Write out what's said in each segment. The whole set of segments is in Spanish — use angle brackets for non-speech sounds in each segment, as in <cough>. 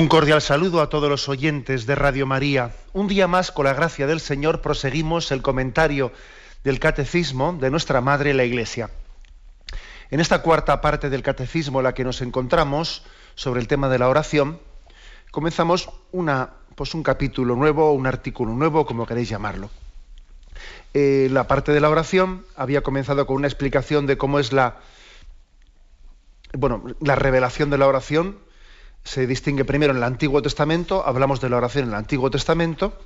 Un cordial saludo a todos los oyentes de Radio María. Un día más, con la gracia del Señor, proseguimos el comentario del Catecismo de nuestra Madre la Iglesia. En esta cuarta parte del Catecismo en la que nos encontramos sobre el tema de la oración, comenzamos una, pues un capítulo nuevo, un artículo nuevo, como queréis llamarlo. Eh, la parte de la oración había comenzado con una explicación de cómo es la, bueno, la revelación de la oración, se distingue primero en el Antiguo Testamento, hablamos de la oración en el Antiguo Testamento,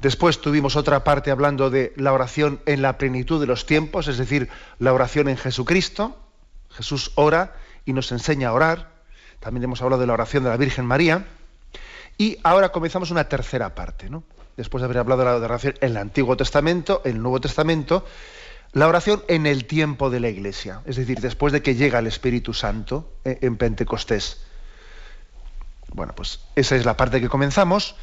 después tuvimos otra parte hablando de la oración en la plenitud de los tiempos, es decir, la oración en Jesucristo, Jesús ora y nos enseña a orar, también hemos hablado de la oración de la Virgen María, y ahora comenzamos una tercera parte, ¿no? después de haber hablado de la oración en el Antiguo Testamento, en el Nuevo Testamento, la oración en el tiempo de la Iglesia, es decir, después de que llega el Espíritu Santo eh, en Pentecostés. Bueno, pues esa es la parte que comenzamos,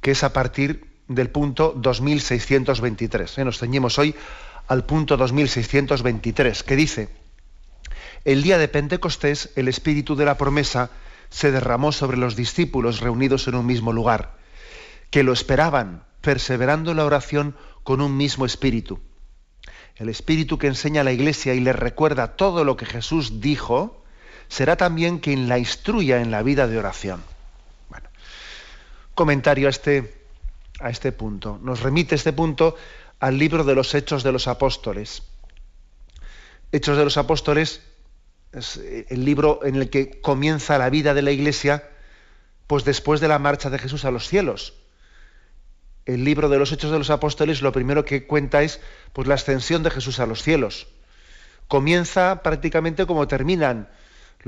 que es a partir del punto 2623. ¿eh? Nos ceñimos hoy al punto 2623, que dice, el día de Pentecostés el espíritu de la promesa se derramó sobre los discípulos reunidos en un mismo lugar, que lo esperaban, perseverando en la oración con un mismo espíritu. El espíritu que enseña a la iglesia y le recuerda todo lo que Jesús dijo, será también quien la instruya en la vida de oración. Bueno, comentario a este, a este punto. Nos remite este punto al libro de los Hechos de los Apóstoles. Hechos de los Apóstoles es el libro en el que comienza la vida de la Iglesia, pues después de la marcha de Jesús a los cielos. El libro de los Hechos de los Apóstoles lo primero que cuenta es pues, la ascensión de Jesús a los cielos. Comienza prácticamente como terminan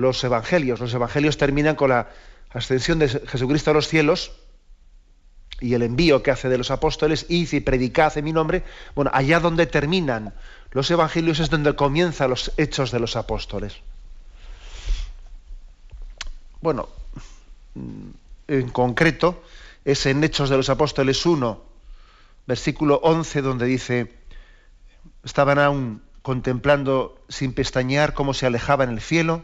los evangelios. Los evangelios terminan con la ascensión de Jesucristo a los cielos y el envío que hace de los apóstoles, y y predicad en mi nombre. Bueno, allá donde terminan los evangelios es donde comienzan los hechos de los apóstoles. Bueno, en concreto es en Hechos de los Apóstoles 1, versículo 11, donde dice, estaban aún contemplando sin pestañear cómo se alejaba en el cielo,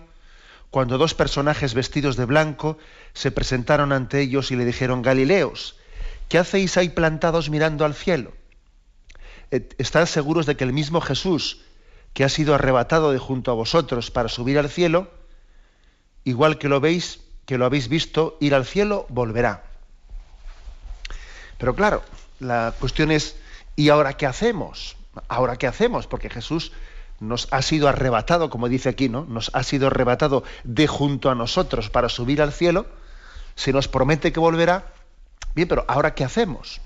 cuando dos personajes vestidos de blanco se presentaron ante ellos y le dijeron, Galileos, ¿qué hacéis ahí plantados mirando al cielo? Eh, ¿Están seguros de que el mismo Jesús, que ha sido arrebatado de junto a vosotros para subir al cielo, igual que lo veis, que lo habéis visto ir al cielo, volverá? Pero claro, la cuestión es, ¿y ahora qué hacemos? ¿Ahora qué hacemos? Porque Jesús nos ha sido arrebatado, como dice aquí, ¿no? Nos ha sido arrebatado de junto a nosotros para subir al cielo, se nos promete que volverá. Bien, pero ahora qué hacemos?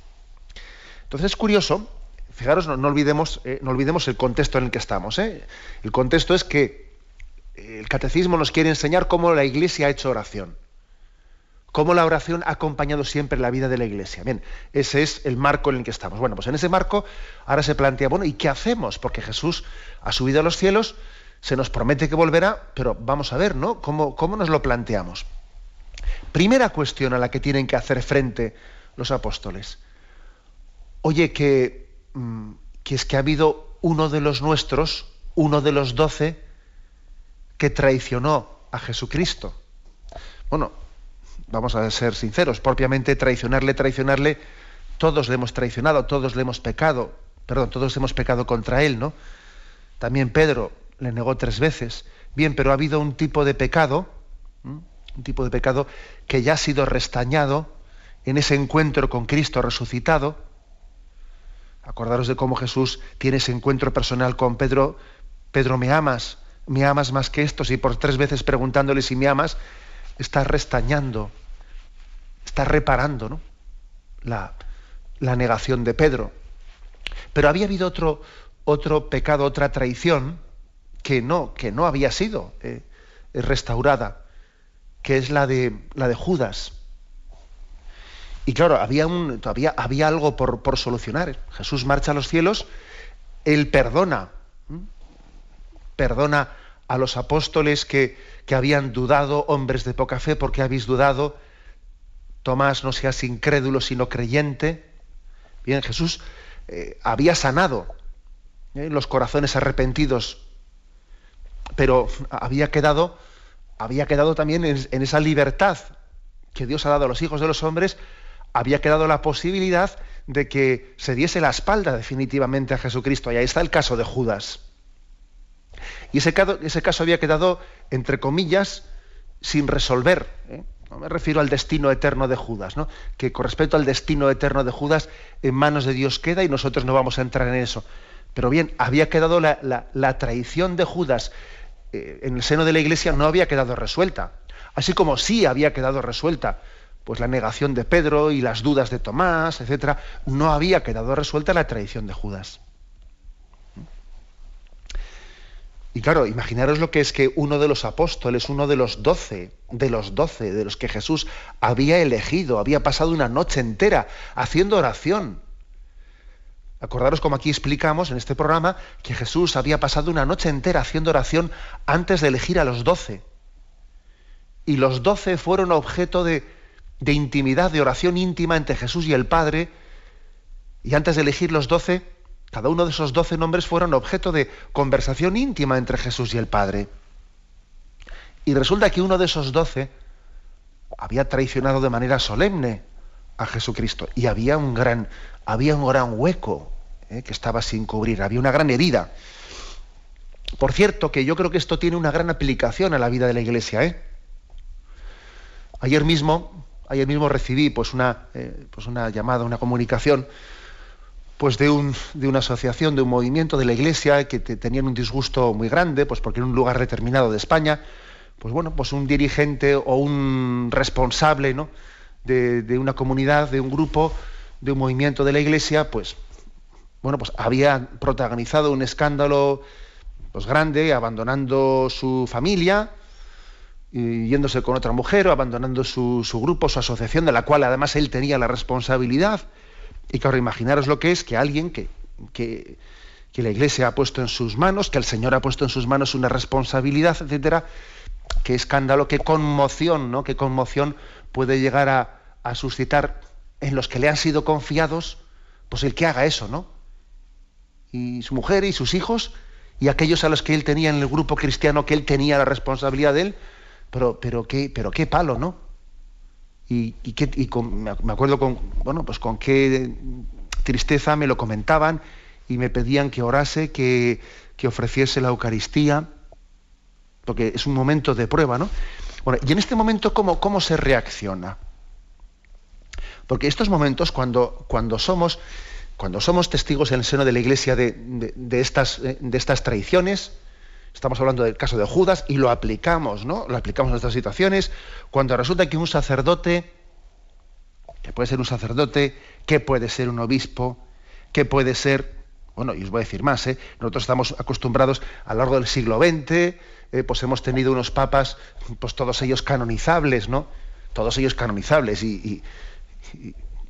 Entonces es curioso, fijaros, no, olvidemos, eh, no olvidemos el contexto en el que estamos. ¿eh? El contexto es que el catecismo nos quiere enseñar cómo la Iglesia ha hecho oración cómo la oración ha acompañado siempre la vida de la Iglesia. Bien, ese es el marco en el que estamos. Bueno, pues en ese marco ahora se plantea, bueno, ¿y qué hacemos? Porque Jesús ha subido a los cielos, se nos promete que volverá, pero vamos a ver, ¿no? ¿Cómo, cómo nos lo planteamos? Primera cuestión a la que tienen que hacer frente los apóstoles. Oye, que, mm, que es que ha habido uno de los nuestros, uno de los doce, que traicionó a Jesucristo. Bueno, vamos a ser sinceros, propiamente traicionarle, traicionarle, todos le hemos traicionado, todos le hemos pecado, perdón, todos hemos pecado contra él, ¿no? También Pedro le negó tres veces. Bien, pero ha habido un tipo de pecado, un tipo de pecado que ya ha sido restañado en ese encuentro con Cristo resucitado. Acordaros de cómo Jesús tiene ese encuentro personal con Pedro. Pedro, ¿me amas? ¿Me amas más que estos? Y por tres veces preguntándole si me amas, está restañando está reparando ¿no? la, negación de Pedro. Pero había habido otro, otro pecado, otra traición que no, que no había sido eh, restaurada, que es la de, la de Judas. Y claro, había un, todavía había algo por, por solucionar. Jesús marcha a los cielos, él perdona, perdona a los apóstoles que, que habían dudado, hombres de poca fe, porque habéis dudado. Tomás, no seas incrédulo, sino creyente. Bien, Jesús eh, había sanado ¿eh? los corazones arrepentidos, pero había quedado, había quedado también en, esa libertad que Dios ha dado a los hijos de los hombres, había quedado la posibilidad de que se diese la espalda definitivamente a Jesucristo. Y ahí está el caso de Judas. Y ese caso, ese caso había quedado, entre comillas, sin resolver. ¿eh? No me refiero al destino eterno de Judas, ¿no? que con respecto al destino eterno de Judas, en manos de Dios queda y nosotros no vamos a entrar en eso. Pero bien, había quedado la, traición de Judas eh, en el seno de la iglesia, no había quedado resuelta. Así como sí había quedado resuelta pues la negación de Pedro y las dudas de Tomás, etcétera, no había quedado resuelta la traición de Judas. Y claro, imaginaros lo que es que uno de los apóstoles, uno de los doce, de los doce, de los que Jesús había elegido, había pasado una noche entera haciendo oración. Acordaros como aquí explicamos en este programa que Jesús había pasado una noche entera haciendo oración antes de elegir a los doce. Y los doce fueron objeto de, de intimidad, de oración íntima entre Jesús y el Padre. Y antes de elegir los doce, cada uno de esos doce nombres fueron objeto de conversación íntima entre Jesús y el Padre. Y resulta que uno de esos doce había traicionado de manera solemne a Jesucristo. Y había un gran, había un gran hueco eh, que estaba sin cubrir, había una gran herida. Por cierto, que yo creo que esto tiene una gran aplicación a la vida de la Iglesia. ¿eh? Ayer mismo, ayer mismo recibí pues una, eh, pues una llamada, una comunicación pues de, un, de, una asociación, de un movimiento de la Iglesia que tenían un disgusto muy grande, pues porque en un lugar determinado de España, pues bueno, pues un dirigente o un responsable ¿no? de, de, una comunidad, de un grupo, de un movimiento de la Iglesia, pues bueno, pues había protagonizado un escándalo pues grande, abandonando su familia, y yéndose con otra mujer, o abandonando su, su grupo, su asociación, de la cual además él tenía la responsabilidad y claro, imaginaros lo que es que alguien que, que, la Iglesia ha puesto en sus manos, que el Señor ha puesto en sus manos una responsabilidad, etcétera, qué escándalo, qué conmoción, ¿no? Qué conmoción puede llegar a, a suscitar en los que le han sido confiados, pues el que haga eso, ¿no? Y su mujer y sus hijos y aquellos a los que él tenía en el grupo cristiano que él tenía la responsabilidad de él, pero, pero, qué, pero qué palo, ¿no? Y, me acuerdo con, bueno, pues con qué tristeza me lo comentaban y me pedían que orase, que, ofreciese la Eucaristía, porque es un momento de prueba, ¿no? Bueno, y en este momento, ¿cómo, cómo se reacciona? Porque estos momentos, cuando, cuando, somos, cuando somos testigos en el seno de la Iglesia de, estas, de estas traiciones, estamos hablando del caso de Judas y lo aplicamos, ¿no? Lo aplicamos en estas situaciones, cuando resulta que un sacerdote, que puede ser un sacerdote, que puede ser un obispo, que puede ser, bueno, y os voy a decir más, ¿eh? nosotros estamos acostumbrados a lo largo del siglo XX, eh, pues hemos tenido unos papas, pues todos ellos canonizables, ¿no? Todos ellos canonizables y,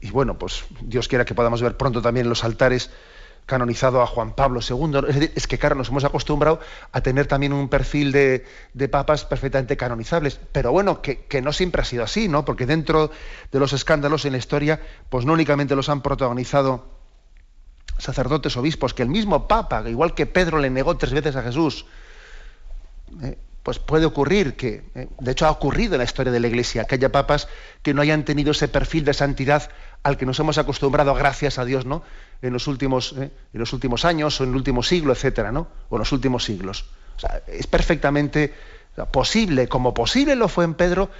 y bueno, pues Dios quiera que podamos ver pronto también los altares canonizado a Juan Pablo II. Es, que, claro, nos hemos acostumbrado a tener también un perfil de, papas perfectamente canonizables. Pero bueno, que, no siempre ha sido así, ¿no? Porque dentro de los escándalos en la historia, pues no únicamente los han protagonizado sacerdotes, obispos, que el mismo Papa, igual que Pedro le negó tres veces a Jesús, eh, pues puede ocurrir que, eh, de hecho ha ocurrido en la historia de la Iglesia, que haya papas que no hayan tenido ese perfil de santidad al que nos hemos acostumbrado, gracias a Dios, ¿no? En los últimos, eh, en los últimos años o en el último siglo, etcétera, ¿no? O en los últimos siglos. es perfectamente posible, como posible lo fue en Pedro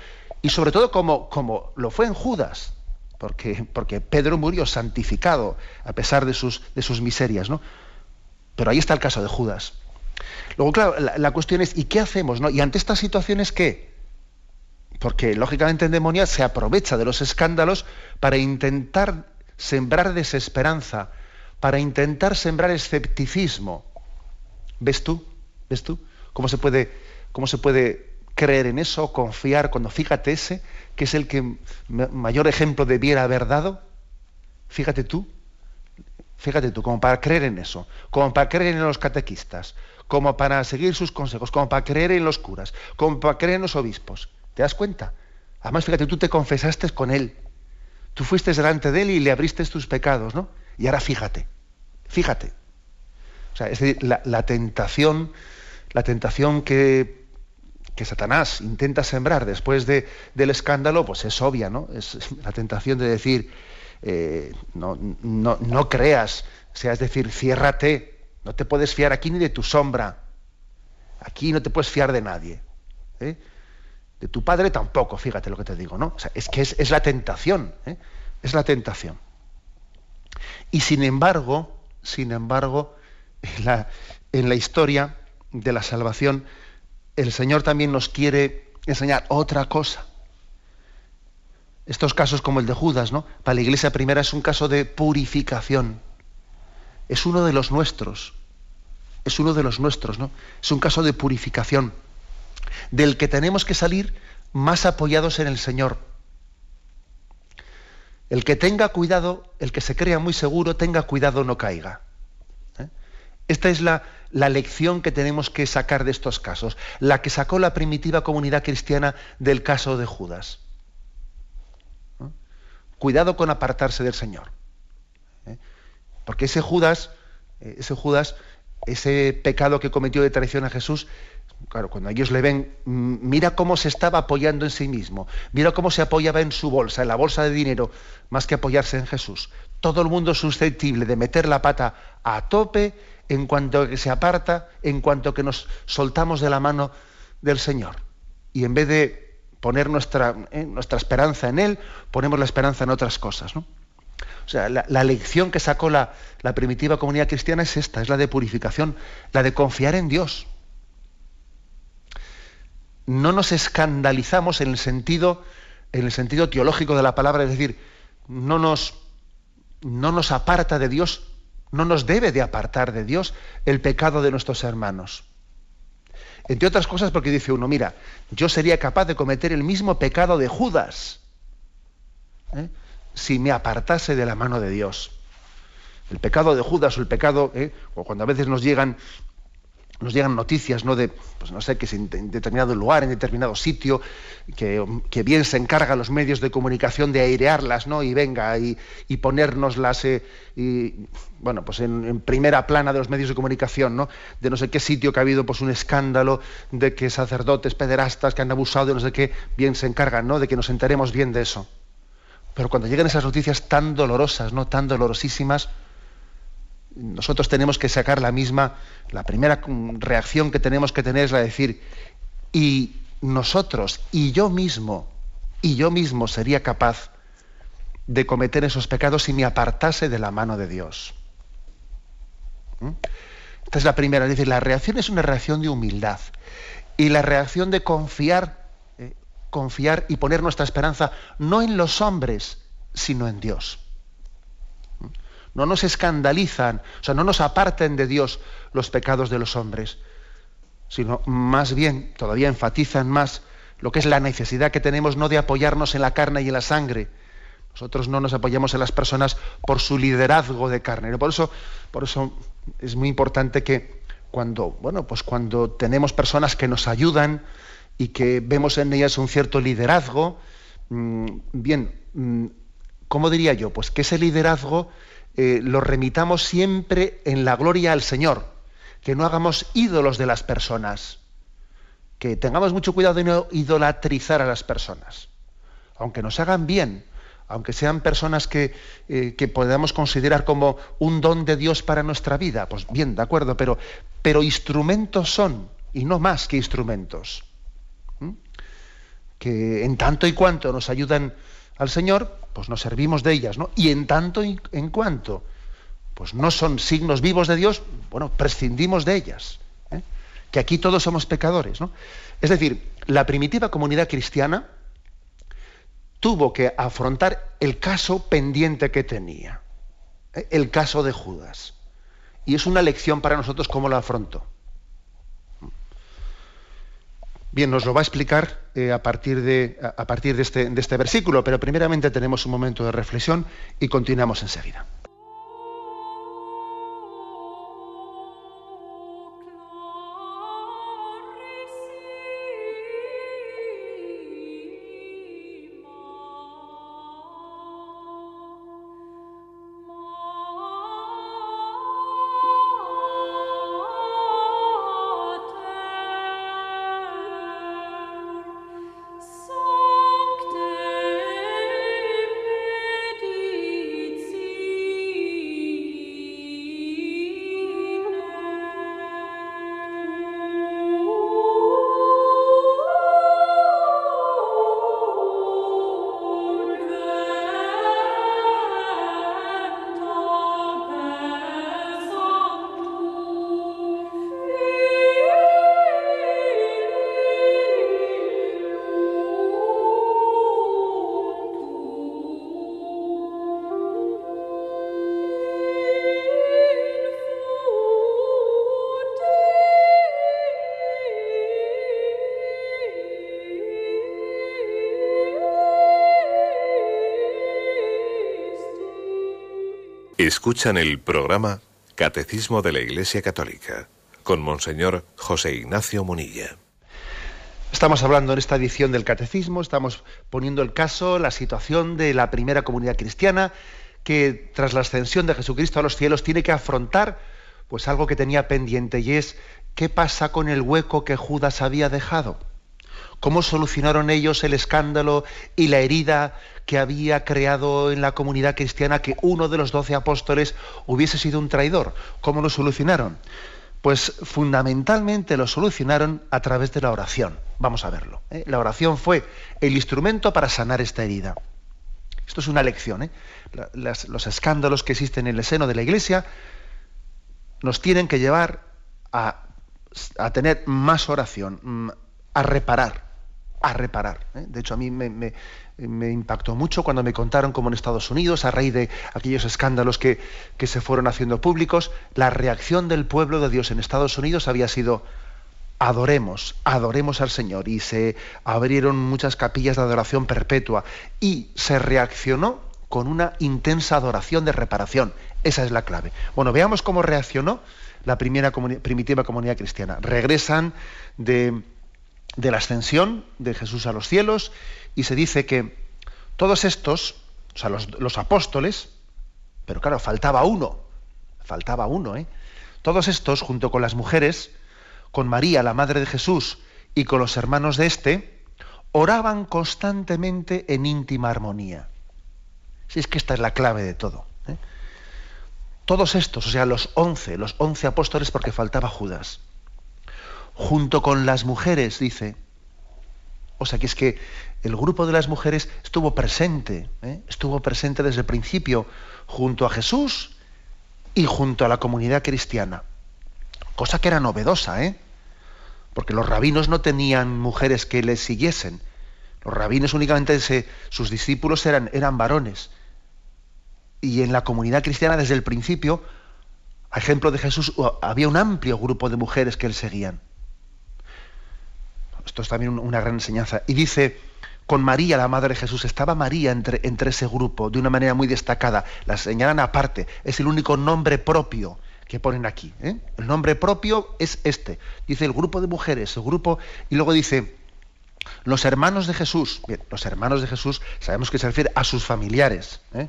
y sobre todo como, como lo fue en Judas, porque, porque Pedro murió santificado a pesar de sus, de sus miserias, ¿no? Pero ahí está el caso de Judas. Luego, claro, la, cuestión es, ¿y qué hacemos? ¿no? Y ante estas situaciones, ¿qué? Porque lógicamente en demonia se aprovecha de los escándalos para intentar sembrar desesperanza, para intentar sembrar escepticismo. ¿Ves tú? ¿Ves tú? ¿Cómo se puede, cómo se puede creer en eso, confiar, cuando fíjate ese, que es el que mayor ejemplo debiera haber dado, fíjate tú, fíjate tú, como para creer en eso, como para creer en los catequistas, como para seguir sus consejos, como para creer en los curas, como para creer en los obispos. ¿Te das cuenta? Además, fíjate, tú te confesaste con él. Tú fuiste delante de él y le abriste tus pecados, ¿no? Y ahora fíjate, fíjate. O sea, es decir, la, tentación, la tentación que, que, Satanás intenta sembrar después de, del escándalo, pues es obvia, ¿no? Es <laughs> la tentación de decir, eh, no, no, creas, o sea, es decir, ciérrate, no te puedes fiar aquí ni de tu sombra. Aquí no te puedes fiar de nadie. ¿eh? De tu padre tampoco, fíjate lo que te digo, ¿no? es que es, la tentación, ¿eh? es la tentación. Y sin embargo, sin embargo, en la, en la historia de la salvación, el Señor también nos quiere enseñar otra cosa. Estos casos como el de Judas, ¿no? Para la iglesia primera es un caso de purificación es uno de los nuestros. Es uno de los nuestros, ¿no? Es un caso de purificación, del que tenemos que salir más apoyados en el Señor. El que tenga cuidado, el que se crea muy seguro, tenga cuidado, no caiga. ¿eh? Esta es la, la, lección que tenemos que sacar de estos casos, la que sacó la primitiva comunidad cristiana del caso de Judas. ¿eh? Cuidado con apartarse del Señor. Porque ese Judas, eh, ese Judas, ese pecado que cometió de traición a Jesús, claro, cuando ellos le ven, mm, mira cómo se estaba apoyando en sí mismo, mira cómo se apoyaba en su bolsa, en la bolsa de dinero, más que apoyarse en Jesús. Todo el mundo susceptible de meter la pata a tope en cuanto que se aparta, en cuanto que nos soltamos de la mano del Señor. Y en vez de poner nuestra, eh, nuestra esperanza en Él, ponemos la esperanza en otras cosas. ¿no? O sea, la, lección que sacó la, primitiva comunidad cristiana es esta, es la de purificación, la de confiar en Dios. No nos escandalizamos en el sentido, en el sentido teológico de la palabra, es decir, no nos, no nos aparta de Dios, no nos debe de apartar de Dios el pecado de nuestros hermanos. Entre otras cosas porque dice uno, mira, yo sería capaz de cometer el mismo pecado de Judas. ¿eh? si me apartase de la mano de Dios. El pecado de Judas o el pecado, ¿eh? o cuando a veces nos llegan, nos llegan noticias, ¿no? De, pues no sé, que en determinado lugar, en determinado sitio, que, bien se encargan los medios de comunicación de airearlas, ¿no? Y venga, y, y ponérnoslas, eh, bueno, pues en, primera plana de los medios de comunicación, ¿no? De no sé qué sitio que ha habido pues un escándalo de que sacerdotes pederastas que han abusado de no sé qué, bien se encargan, ¿no? De que nos enteremos bien de eso. Pero cuando llegan esas noticias tan dolorosas, no tan dolorosísimas, nosotros tenemos que sacar la misma, la primera reacción que tenemos que tener es la de decir, y nosotros, y yo mismo, y yo mismo sería capaz de cometer esos pecados si me apartase de la mano de Dios. ¿Mm? Esta es la primera, es decir, la reacción es una reacción de humildad y la reacción de confiar confiar y poner nuestra esperanza no en los hombres, sino en Dios. No nos escandalizan, o sea, no nos aparten de Dios los pecados de los hombres, sino más bien, todavía enfatizan más lo que es la necesidad que tenemos no de apoyarnos en la carne y en la sangre. Nosotros no nos apoyamos en las personas por su liderazgo de carne. Por eso, por eso es muy importante que cuando, bueno, pues cuando tenemos personas que nos ayudan, y que vemos en ellas un cierto liderazgo. Mm, bien, mm, ¿cómo diría yo? Pues que ese liderazgo eh, lo remitamos siempre en la gloria al Señor, que no hagamos ídolos de las personas, que tengamos mucho cuidado de no idolatrizar a las personas, aunque nos hagan bien, aunque sean personas que, eh, que, podamos considerar como un don de Dios para nuestra vida, pues bien, de acuerdo, pero, pero instrumentos son, y no más que instrumentos que en tanto y cuanto nos ayudan al Señor, pues nos servimos de ellas, ¿no? Y en tanto y en cuanto pues no son signos vivos de Dios, bueno, prescindimos de ellas. ¿eh? Que aquí todos somos pecadores, ¿no? Es decir, la primitiva comunidad cristiana tuvo que afrontar el caso pendiente que tenía, ¿eh? el caso de Judas. Y es una lección para nosotros cómo lo afrontó. Bien, nos lo va a explicar eh, a partir, de, a partir este, de este versículo, pero primeramente tenemos un momento de reflexión y continuamos enseguida. Escuchan el programa Catecismo de la Iglesia Católica con Monseñor José Ignacio Munilla. Estamos hablando en esta edición del Catecismo, estamos poniendo el caso, la situación de la primera comunidad cristiana que tras la ascensión de Jesucristo a los cielos tiene que afrontar pues algo que tenía pendiente y es qué pasa con el hueco que Judas había dejado. ¿Cómo solucionaron ellos el escándalo y la herida que había creado en la comunidad cristiana que uno de los doce apóstoles hubiese sido un traidor? ¿Cómo lo solucionaron? Pues fundamentalmente lo solucionaron a través de la oración. Vamos a verlo. ¿eh? La oración fue el instrumento para sanar esta herida. Esto es una lección. ¿eh? los escándalos que existen en el seno de la Iglesia nos tienen que llevar a, tener más oración, mm, a reparar, a reparar. ¿eh? De hecho, a mí me, impactó mucho cuando me contaron cómo en Estados Unidos, a raíz de aquellos escándalos que, que, se fueron haciendo públicos, la reacción del pueblo de Dios en Estados Unidos había sido adoremos, adoremos al Señor. Y se abrieron muchas capillas de adoración perpetua y se reaccionó con una intensa adoración de reparación. Esa es la clave. Bueno, veamos cómo reaccionó la primera primitiva comunidad cristiana. Regresan de de la ascensión de Jesús a los cielos y se dice que todos estos, o sea, los, apóstoles, pero claro, faltaba uno, faltaba uno, ¿eh? Todos estos, junto con las mujeres, con María, la madre de Jesús, y con los hermanos de éste, oraban constantemente en íntima armonía. Si es que esta es la clave de todo. ¿eh? Todos estos, o sea, los once, los once apóstoles, porque faltaba Judas junto con las mujeres, dice. O sea que es que el grupo de las mujeres estuvo presente, ¿eh? estuvo presente desde el principio, junto a Jesús y junto a la comunidad cristiana. Cosa que era novedosa, ¿eh? porque los rabinos no tenían mujeres que les siguiesen. Los rabinos únicamente, sus discípulos eran, eran varones. Y en la comunidad cristiana desde el principio, a ejemplo de Jesús, había un amplio grupo de mujeres que él seguían. Esto es también una gran enseñanza. Y dice, con María, la Madre de Jesús, estaba María entre, entre ese grupo de una manera muy destacada. La señalan aparte. Es el único nombre propio que ponen aquí. ¿eh? El nombre propio es este. Dice el grupo de mujeres, el grupo, y luego dice, los hermanos de Jesús. Bien, los hermanos de Jesús sabemos que se refiere a sus familiares. ¿eh?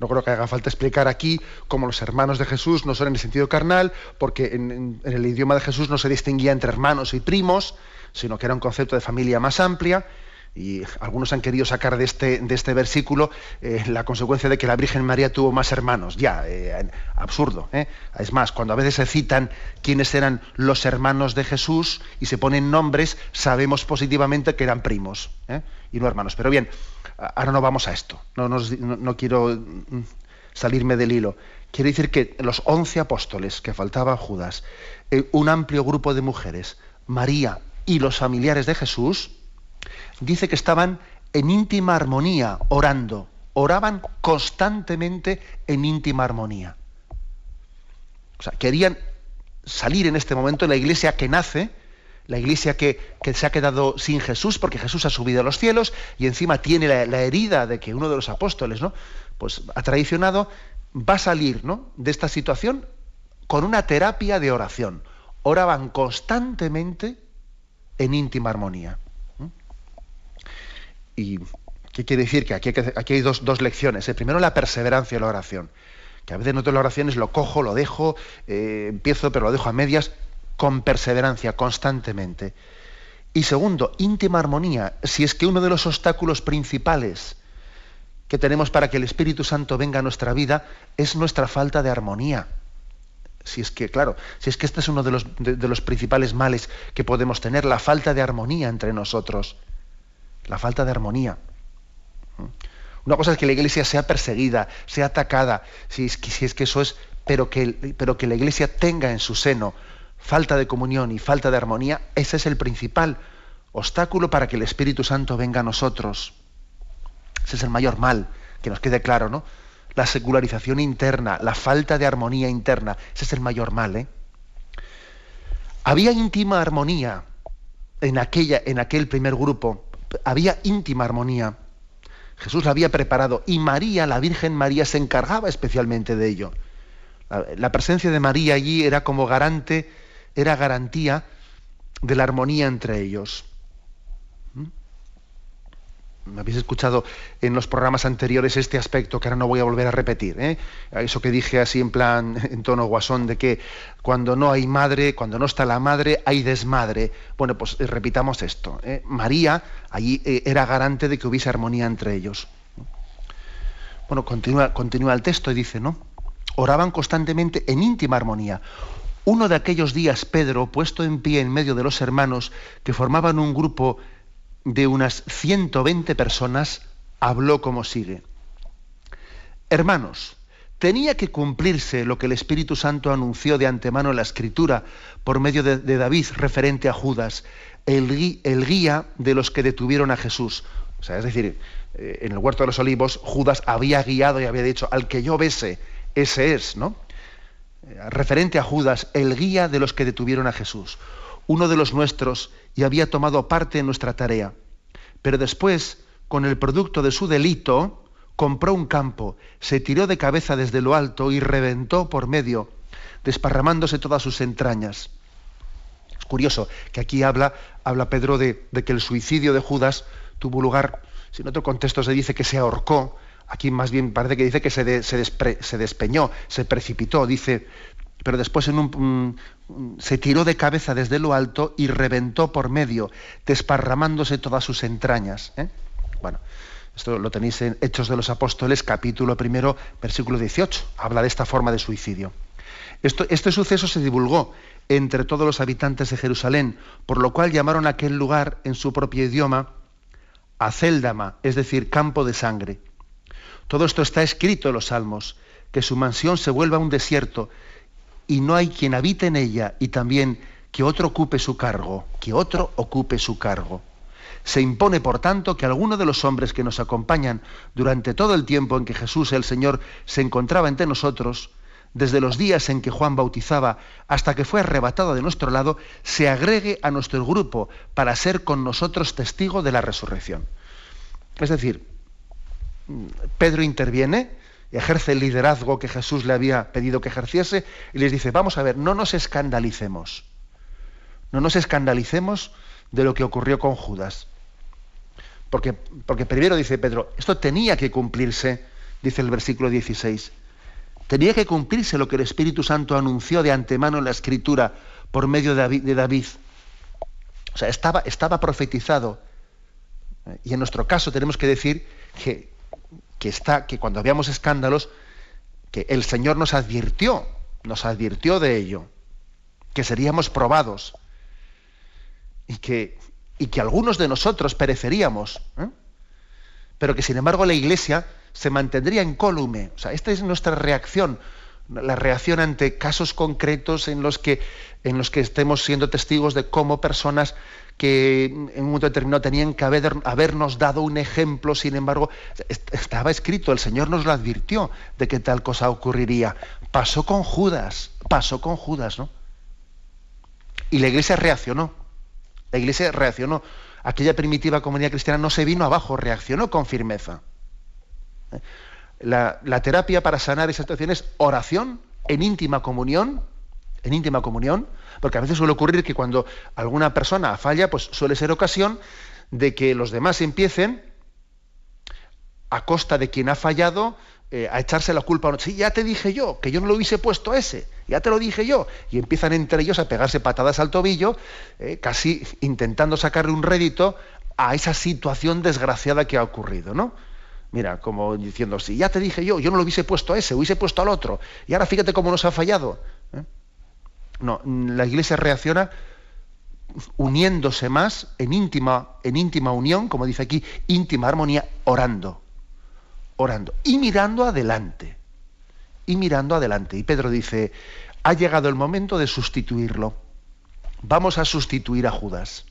No creo que haga falta explicar aquí cómo los hermanos de Jesús no son en el sentido carnal, porque en, el idioma de Jesús no se distinguía entre hermanos y primos, sino que era un concepto de familia más amplia. Y algunos han querido sacar de este, de este versículo eh, la consecuencia de que la Virgen María tuvo más hermanos. Ya, eh, absurdo. ¿eh? Es más, cuando a veces se citan quiénes eran los hermanos de Jesús y se ponen nombres, sabemos positivamente que eran primos y no hermanos. Pero bien, ahora no vamos a esto. No, no, quiero mm, salirme del hilo. Quiero decir que los once apóstoles que faltaba Judas, un amplio grupo de mujeres, María, y los familiares de Jesús, dice que estaban en íntima armonía, orando. Oraban constantemente en íntima armonía. O sea, querían salir en este momento la iglesia que nace, La iglesia que, se ha quedado sin Jesús porque Jesús ha subido a los cielos y encima tiene la, herida de que uno de los apóstoles ¿no? pues, ha traicionado, va a salir ¿no? de esta situación con una terapia de oración. Oraban constantemente en íntima armonía. ¿Y qué quiere decir? Que aquí, hay dos, dos lecciones. El primero, la perseverancia en la oración. Que a veces nosotros las oraciones lo cojo, lo dejo, eh, empiezo, pero lo dejo a medias, con perseverancia, constantemente. Y segundo, íntima armonía. Si es que uno de los obstáculos principales que tenemos para que el Espíritu Santo venga a nuestra vida es nuestra falta de armonía. Si es que, claro, si es que este es uno de los, principales males que podemos tener, la falta de armonía entre nosotros. La falta de armonía. Una cosa es que la iglesia sea perseguida, sea atacada, si es que, si es que eso es, pero que, pero que la iglesia tenga en su seno falta de comunión y falta de armonía, ese es el principal obstáculo para que el Espíritu Santo venga a nosotros. Ese es el mayor mal, que nos quede claro, ¿no? La secularización interna, la falta de armonía interna, ese es el mayor mal, ¿eh? Había íntima armonía en, aquella, en aquel primer grupo, había íntima armonía. Jesús la había preparado y María, la Virgen María, se encargaba especialmente de ello. La, presencia de María allí era como garante, era garantía de la armonía entre ellos. Me habéis escuchado en los programas anteriores este aspecto que ahora no voy a volver a repetir. ¿eh? Eso que dije así en plan, <laughs> en tono guasón, de que cuando no hay madre, cuando no está la madre, hay desmadre. Bueno, pues eh, repitamos esto. ¿eh? María allí era garante de que hubiese armonía entre ellos. Bueno, continúa el texto y dice, ¿no? Oraban constantemente en íntima armonía. Uno de aquellos días, Pedro, puesto en pie en medio de los hermanos que formaban un grupo de unas 120 personas, habló como sigue. Hermanos, tenía que cumplirse lo que el Espíritu Santo anunció de antemano en la Escritura por medio de, David referente a Judas, el, guía de los que detuvieron a Jesús. O sea, es decir, eh, en el huerto de los olivos, Judas había guiado y había dicho, al que yo bese, ese es, ¿no? Eh, referente a Judas, el guía de los que detuvieron a Jesús uno de los nuestros y había tomado parte en nuestra tarea. Pero después, con el producto de su delito, compró un campo, se tiró de cabeza desde lo alto y reventó por medio, desparramándose todas sus entrañas. Es curioso que aquí habla, habla Pedro de, que el suicidio de Judas tuvo lugar, si en otro contexto se dice que se ahorcó, aquí más bien parece que dice que se, se despeñó, se precipitó, dice, pero después en un, se tiró de cabeza desde lo alto y reventó por medio, desparramándose todas sus entrañas. ¿eh? Bueno, esto lo tenéis en Hechos de los Apóstoles, capítulo primero, versículo 18. Habla de esta forma de suicidio. Esto, este suceso se divulgó entre todos los habitantes de Jerusalén, por lo cual llamaron a aquel lugar en su propio idioma Acéldama, es decir, campo de sangre. Todo esto está escrito en los Salmos, que su mansión se vuelva un desierto y no hay quien habite en ella y también que otro ocupe su cargo, que otro ocupe su cargo. Se impone, por tanto, que alguno de los hombres que nos acompañan durante todo el tiempo en que Jesús el Señor se encontraba entre nosotros, desde los días en que Juan bautizaba hasta que fue arrebatado de nuestro lado, se agregue a nuestro grupo para ser con nosotros testigo de la resurrección. Es decir, Pedro interviene, ejerce el liderazgo que Jesús le había pedido que ejerciese y les dice, vamos a ver, no nos escandalicemos, no nos escandalicemos de lo que ocurrió con Judas. Porque, porque primero dice Pedro, esto tenía que cumplirse, dice el versículo 16, tenía que cumplirse lo que el Espíritu Santo anunció de antemano en la Escritura por medio de David. O sea, estaba, estaba profetizado. Y en nuestro caso tenemos que decir que, que está, que cuando habíamos escándalos, que el Señor nos advirtió, nos advirtió de ello, que seríamos probados y que, y que algunos de nosotros pereceríamos, ¿eh? pero que sin embargo la Iglesia se mantendría incólume. O sea, esta es nuestra reacción, la reacción ante casos concretos en los que, en los que estemos siendo testigos de cómo personas que en un momento determinado tenían que habernos dado un ejemplo, sin embargo, estaba escrito, el Señor nos lo advirtió de que tal cosa ocurriría. Pasó con Judas, pasó con Judas, ¿no? Y la iglesia reaccionó. La Iglesia reaccionó. Aquella primitiva comunidad cristiana no se vino abajo, reaccionó con firmeza. La, la terapia para sanar esa situación es oración en íntima comunión, en íntima comunión, porque a veces suele ocurrir que cuando alguna persona falla, pues suele ser ocasión de que los demás empiecen a costa de quien ha fallado eh, a echarse la culpa. Sí, ya te dije yo, que yo no lo hubiese puesto ese, ya te lo dije yo. Y empiezan entre ellos a pegarse patadas al tobillo, eh, casi intentando sacarle un rédito a esa situación desgraciada que ha ocurrido, ¿no? Mira, como diciendo, sí, ya te dije yo, yo no lo hubiese puesto a ese, hubiese puesto al otro. Y ahora fíjate cómo nos ha fallado. No, la Iglesia reacciona uniéndose más en íntima, en íntima unión, como dice aquí, íntima armonía, orando orando y mirando adelante. Y mirando adelante. Y Pedro dice, ha llegado el momento de sustituirlo. Vamos a sustituir a Judas.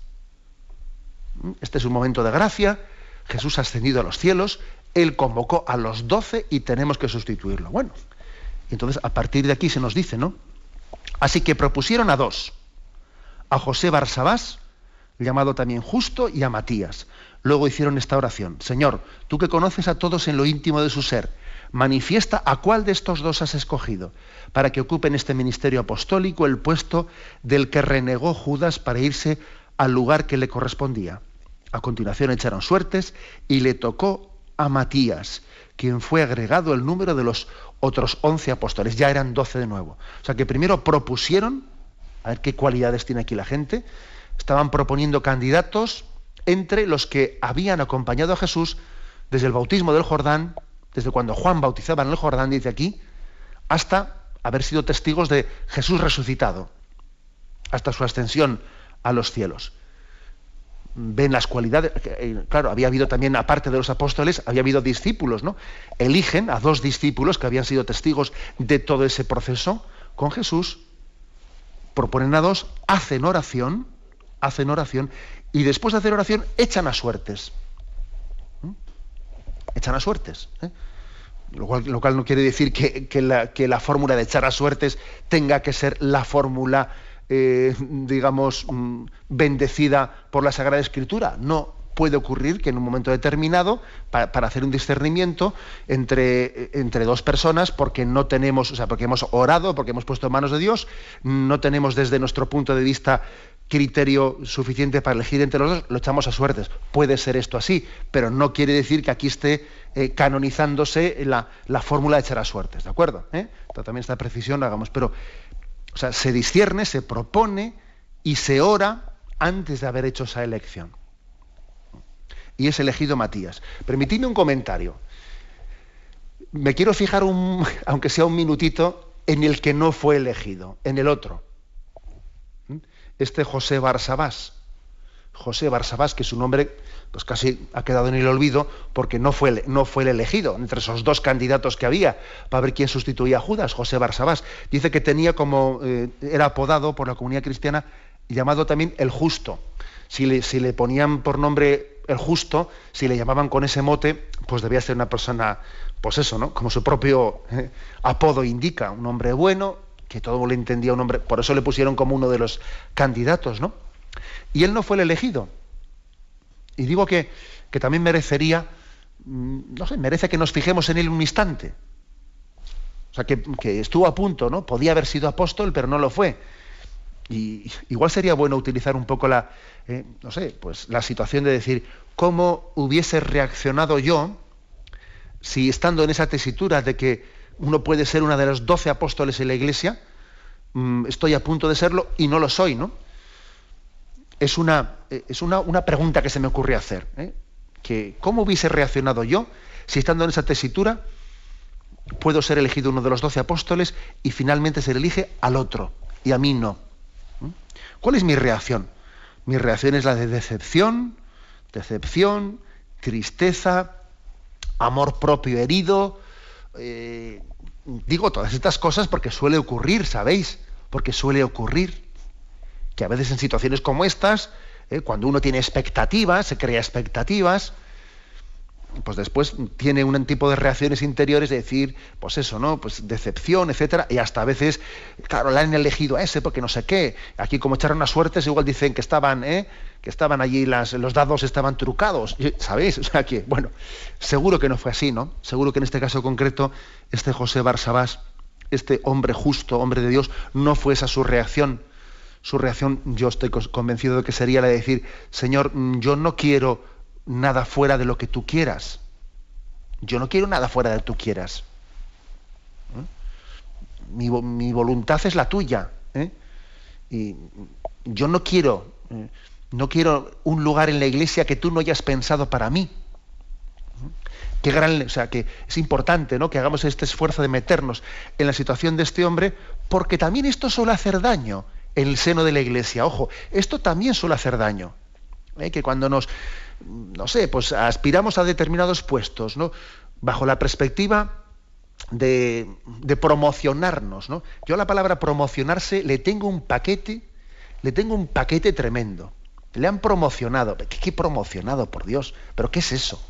¿Mm? Este es un momento de gracia. Jesús ha ascendido a los cielos. Él convocó a los doce y tenemos que sustituirlo. Bueno, entonces a partir de aquí se nos dice, ¿no? Así que propusieron a dos, a José Barsabás, llamado también justo, y a Matías. Luego hicieron esta oración. Señor, tú que conoces a todos en lo íntimo de su ser, manifiesta a cuál de estos dos has escogido, para que ocupen este ministerio apostólico el puesto del que renegó Judas para irse al lugar que le correspondía. A continuación echaron suertes y le tocó a Matías, quien fue agregado el número de los otros once apóstoles. Ya eran doce de nuevo. O sea que primero propusieron, a ver qué cualidades tiene aquí la gente, estaban proponiendo candidatos entre los que habían acompañado a Jesús desde el bautismo del Jordán, desde cuando Juan bautizaba en el Jordán, dice aquí, hasta haber sido testigos de Jesús resucitado, hasta su ascensión a los cielos. Ven las cualidades, eh, claro, había habido también, aparte de los apóstoles, había habido discípulos, ¿no? Eligen a dos discípulos que habían sido testigos de todo ese proceso con Jesús, proponen a dos, hacen oración, hacen oración y después de hacer oración echan a suertes. ¿Mm? Echan a suertes. ¿eh? Lo, cual, no quiere decir que, la, fórmula de echar a suertes tenga que ser la fórmula, eh, digamos, mm, bendecida por la Sagrada Escritura. No, puede ocurrir que en un momento determinado, para, hacer un discernimiento entre, entre, dos personas, porque no tenemos, o sea, porque hemos orado, porque hemos puesto en manos de Dios, no tenemos desde nuestro punto de vista criterio suficiente para elegir entre los dos, lo echamos a suertes. Puede ser esto así, pero no quiere decir que aquí esté eh, canonizándose la, fórmula de echar a suertes, ¿de acuerdo? ¿Eh? También esta precisión hagamos, pero o sea, se discierne, se propone y se ora antes de haber hecho esa elección. Y es elegido Matías. Permitidme un comentario. Me quiero fijar, un, <laughs> aunque sea un minutito, en el que no fue elegido, en el otro este José Barsabás. José Barsabás, que su nombre pues casi ha quedado en el olvido porque no fue, no fue el elegido entre esos dos candidatos que había para ver quién sustituía a Judas, José Barsabás. Dice que tenía como, eh, era apodado por la comunidad cristiana llamado también el justo. Si le, si le ponían por nombre el justo, si le llamaban con ese mote, pues debía ser una persona, pues eso, ¿no? Como su propio eh, apodo indica, un hombre bueno, que todo le entendía un hombre, por eso le pusieron como uno de los candidatos, ¿no? Y él no fue el elegido. Y digo que, que también merecería, mm, no sé, merece que nos fijemos en él un instante. O sea, que, estuvo a punto, ¿no? Podía haber sido apóstol, pero no lo fue. Y igual sería bueno utilizar un poco la, eh, no sé, pues la situación de decir, ¿cómo hubiese reaccionado yo si estando en esa tesitura de que uno puede ser una de los doce apóstoles en la iglesia, mm, estoy a punto de serlo y no lo soy, ¿no? Es una, eh, es una, pregunta que se me ocurre hacer. ¿eh? Que, ¿Cómo hubiese reaccionado yo si estando en esa tesitura puedo ser elegido uno de los doce apóstoles y finalmente se elige al otro y a mí no? ¿Mm? ¿Cuál es mi reacción? Mi reacción es la de decepción, decepción, tristeza, amor propio herido, eh, digo todas estas cosas porque suele ocurrir, ¿sabéis? Porque suele ocurrir que a veces en situaciones como estas, eh, cuando uno tiene expectativas, se crea expectativas, pues después tiene un tipo de reacciones interiores de decir, pues eso, ¿no? Pues decepción, etcétera, y hasta a veces, claro, le han elegido a ese porque no sé qué. Aquí como echaron las suertes, igual dicen que estaban, ¿eh? que estaban allí, las, los dados estaban trucados, ¿sabéis? O sea que, bueno, seguro que no fue así, ¿no? Seguro que en este caso concreto, este José Barsabás, este hombre justo, hombre de Dios, no fue esa su reacción. Su reacción, yo estoy convencido de que sería la de decir, Señor, yo no quiero nada fuera de lo que tú quieras. Yo no quiero nada fuera de lo que tú quieras. ¿Eh? Mi, voluntad es la tuya. ¿eh? Y yo no quiero, ¿eh? no quiero un lugar en la iglesia que tú no hayas pensado para mí. Qué gran, o sea, que es importante ¿no? que hagamos este esfuerzo de meternos en la situación de este hombre, porque también esto suele hacer daño en el seno de la iglesia. Ojo, esto también suele hacer daño. Que cuando nos, no sé, pues aspiramos a determinados puestos, ¿no? Bajo la perspectiva de, promocionarnos, ¿no? Yo a la palabra promocionarse le tengo un paquete, le tengo un paquete tremendo. Le han promocionado. ¿Qué, qué promocionado, por Dios? ¿Pero qué es eso?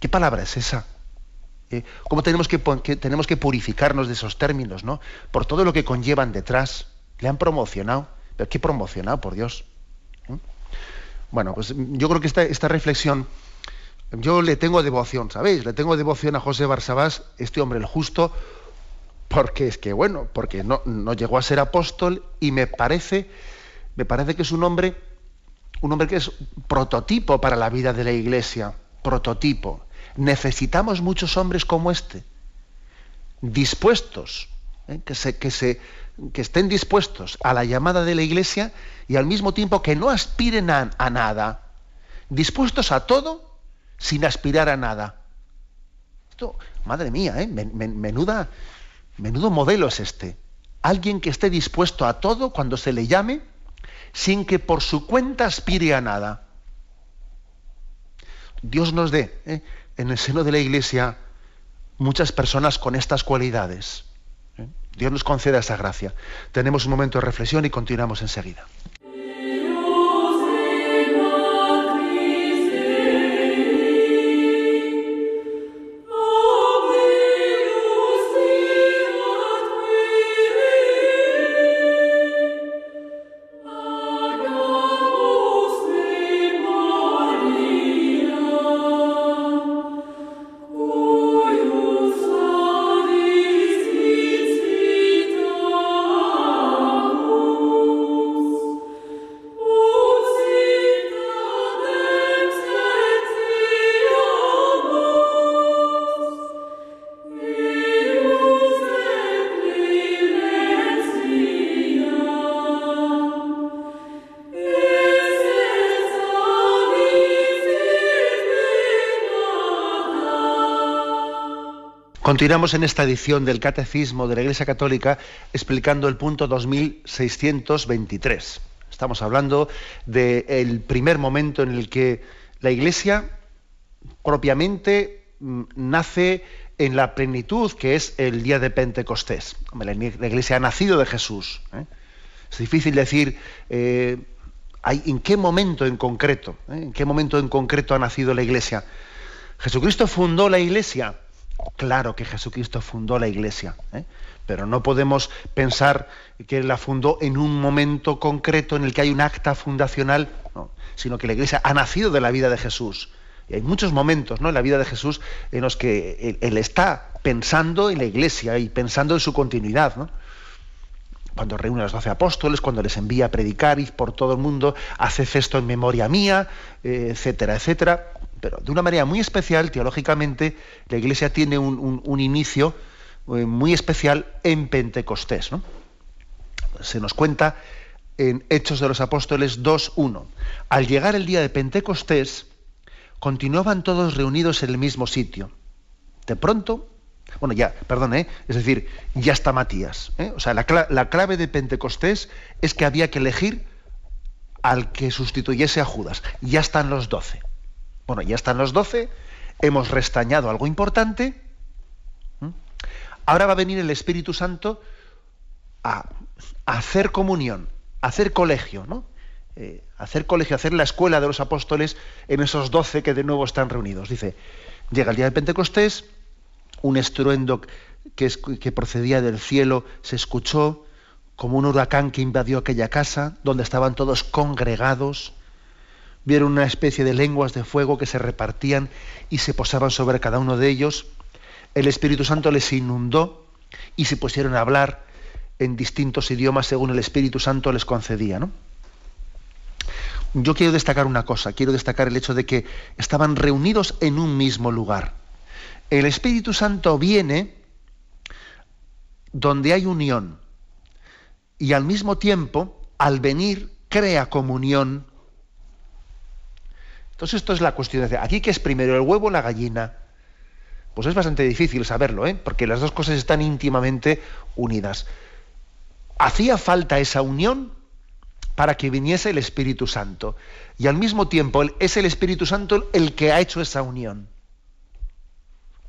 ¿Qué palabra es esa? ¿Eh? ¿Cómo tenemos que, tenemos que purificarnos de esos términos, ¿no? Por todo lo que conllevan detrás. Le han promocionado. ¿Pero qué promocionado, por Dios? ¿Eh? Bueno, pues yo creo que esta, reflexión, yo le tengo devoción, ¿sabéis? Le tengo devoción a José Barsabás, este hombre el justo, porque es que, bueno, porque no, no llegó a ser apóstol y me parece, me parece que es un hombre, un hombre que es prototipo para la vida de la iglesia, prototipo. Necesitamos muchos hombres como este, dispuestos, ¿eh? que, se, que, se, que estén dispuestos a la llamada de la iglesia y al mismo tiempo que no aspiren a, nada, dispuestos a todo sin aspirar a nada. Esto, madre mía, ¿eh? menuda, menudo modelo es este. Alguien que esté dispuesto a todo cuando se le llame, sin que por su cuenta aspire a nada. Dios nos dé ¿eh? en el seno de la Iglesia muchas personas con estas cualidades. Dios nos conceda esa gracia. Tenemos un momento de reflexión y continuamos enseguida. Continuamos en esta edición del Catecismo de la Iglesia Católica explicando el punto 2623. Estamos hablando del primer momento en el que la Iglesia propiamente mm, nace en la plenitud que es el día de Pentecostés. La Iglesia ha nacido de Jesús. ¿eh? Es difícil decir eh, en qué momento en concreto, ¿eh? en qué momento en concreto ha nacido la Iglesia. Jesucristo fundó la Iglesia Claro que Jesucristo fundó la Iglesia, ¿eh? pero no podemos pensar que la fundó en un momento concreto en el que hay un acta fundacional, sino que la Iglesia ha nacido de la vida de Jesús. Y hay muchos momentos ¿no? en la vida de Jesús en los que él, está pensando en la Iglesia y pensando en su continuidad. Cuando reúne a los doce apóstoles, cuando les envía a predicar y por todo el mundo, hace esto en memoria mía, eh, etcétera, etcétera pero de una manera muy especial, teológicamente, la Iglesia tiene un, inicio eh, muy especial en Pentecostés. Se nos cuenta en Hechos de los Apóstoles 2.1. Al llegar el día de Pentecostés, continuaban todos reunidos en el mismo sitio. De pronto, bueno, ya, perdón, ¿eh? es decir, ya está Matías. ¿eh? O sea, la, la clave de Pentecostés es que había que elegir al que sustituyese a Judas. Ya están los doce. Bueno, ya están los doce, hemos restañado algo importante. Ahora va a venir el Espíritu Santo a, hacer comunión, a hacer colegio, ¿no? Eh, hacer colegio, hacer la escuela de los apóstoles en esos doce que de nuevo están reunidos. Dice, Llega el día de Pentecostés, un estruendo que procedía del cielo se escuchó como un huracán que invadió aquella casa donde estaban todos congregados. Vieron una especie de lenguas de fuego que se repartían y se posaban sobre cada uno de ellos. El Espíritu Santo les inundó y se pusieron a hablar en distintos idiomas según el Espíritu Santo les concedía. ¿no? Yo quiero destacar una cosa, quiero destacar el hecho de que estaban reunidos en un mismo lugar. El Espíritu Santo viene donde hay unión y al mismo tiempo, al venir, crea comunión. Entonces esto es la cuestión. De aquí que es primero el huevo o la gallina. Pues es bastante difícil saberlo, ¿eh? porque las dos cosas están íntimamente unidas. Hacía falta esa unión para que viniese el Espíritu Santo. Y al mismo tiempo es el Espíritu Santo el que ha hecho esa unión.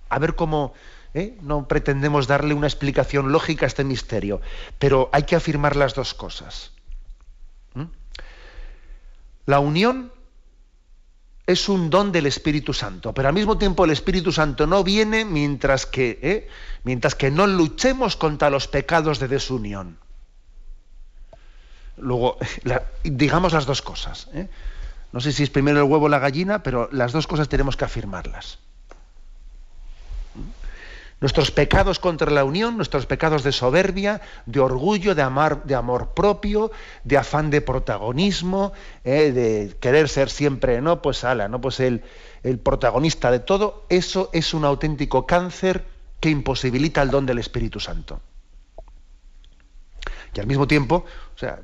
A ver cómo, ¿eh? no pretendemos darle una explicación lógica a este misterio, pero hay que afirmar las dos cosas. ¿Mm? La unión es un don del Espíritu Santo, pero al mismo tiempo el Espíritu Santo no viene mientras que, ¿eh? mientras que no luchemos contra los pecados de desunión. Luego, <laughs> digamos las dos cosas. ¿eh? No sé si es primero el huevo o la gallina, pero las dos cosas tenemos que afirmarlas. Nuestros pecados contra la unión, nuestros pecados de soberbia, de orgullo, de amar, de amor propio, de afán de protagonismo, ¿eh? de querer ser siempre, no, pues ala, no, pues el, el protagonista de todo, eso es un auténtico cáncer que imposibilita el don del Espíritu Santo. Y al mismo tiempo, o sea,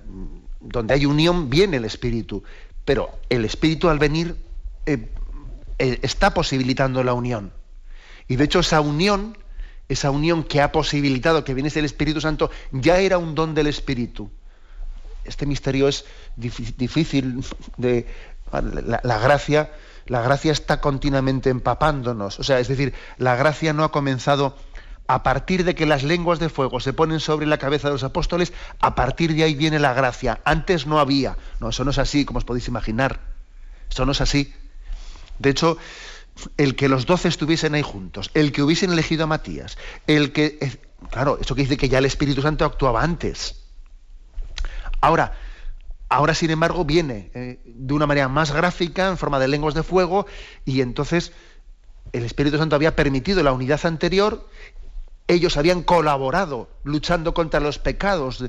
donde hay unión viene el Espíritu, pero el Espíritu al venir eh, eh, está posibilitando la unión. Y de hecho esa unión, esa unión que ha posibilitado que viniese el Espíritu Santo, ya era un don del Espíritu. Este misterio es difícil de... la gracia, la gracia está continuamente empapándonos. O sea, es decir, la gracia no ha comenzado a partir de que las lenguas de fuego se ponen sobre la cabeza de los apóstoles, a partir de ahí viene la gracia. Antes no había. No, eso no es así, como os podéis imaginar. Eso no es así. De hecho, el que los doce estuviesen ahí juntos, el que hubiesen elegido a Matías, el que... Eh, claro, eso que dice que ya el Espíritu Santo actuaba antes. Ahora, ahora sin embargo viene eh, de una manera más gráfica, en forma de lenguas de fuego, y entonces el Espíritu Santo había permitido la unidad anterior ellos habían colaborado luchando contra los pecados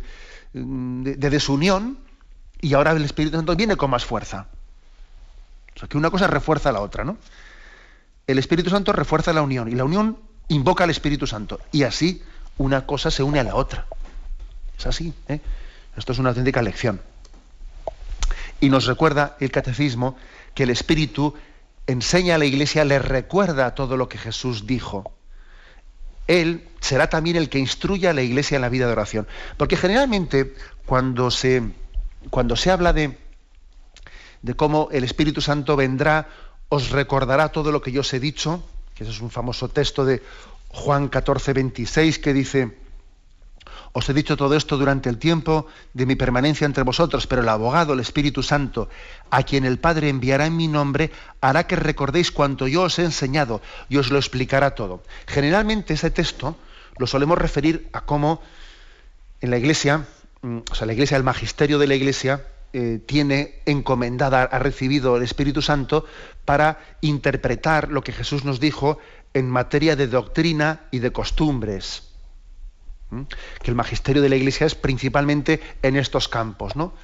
de, desunión y ahora el Espíritu Santo viene con más fuerza. O sea, que una cosa refuerza a la otra, ¿no? El Espíritu Santo refuerza la unión y la unión invoca al Espíritu Santo y así una cosa se une a la otra. Es así, ¿eh? Esto es una auténtica lección. Y nos recuerda el catecismo que el Espíritu enseña a la Iglesia, le recuerda todo lo que Jesús dijo. Él será también el que instruya a la iglesia en la vida de oración. Porque generalmente cuando se, cuando se habla de, de cómo el Espíritu Santo vendrá, os recordará todo lo que yo os he dicho, que ese es un famoso texto de Juan 14, 26, que dice, os he dicho todo esto durante el tiempo de mi permanencia entre vosotros, pero el abogado, el Espíritu Santo, a quien el Padre enviará en mi nombre, hará que recordéis cuanto yo os he enseñado y os lo explicará todo. Generalmente ese texto lo solemos referir a cómo en la iglesia, mm, o sea, la iglesia, el magisterio de la iglesia, eh, tiene encomendada, ha recibido el Espíritu Santo para interpretar lo que Jesús nos dijo en materia de doctrina y de costumbres que el magisterio de la Iglesia es principalmente en estos campos. ¿no?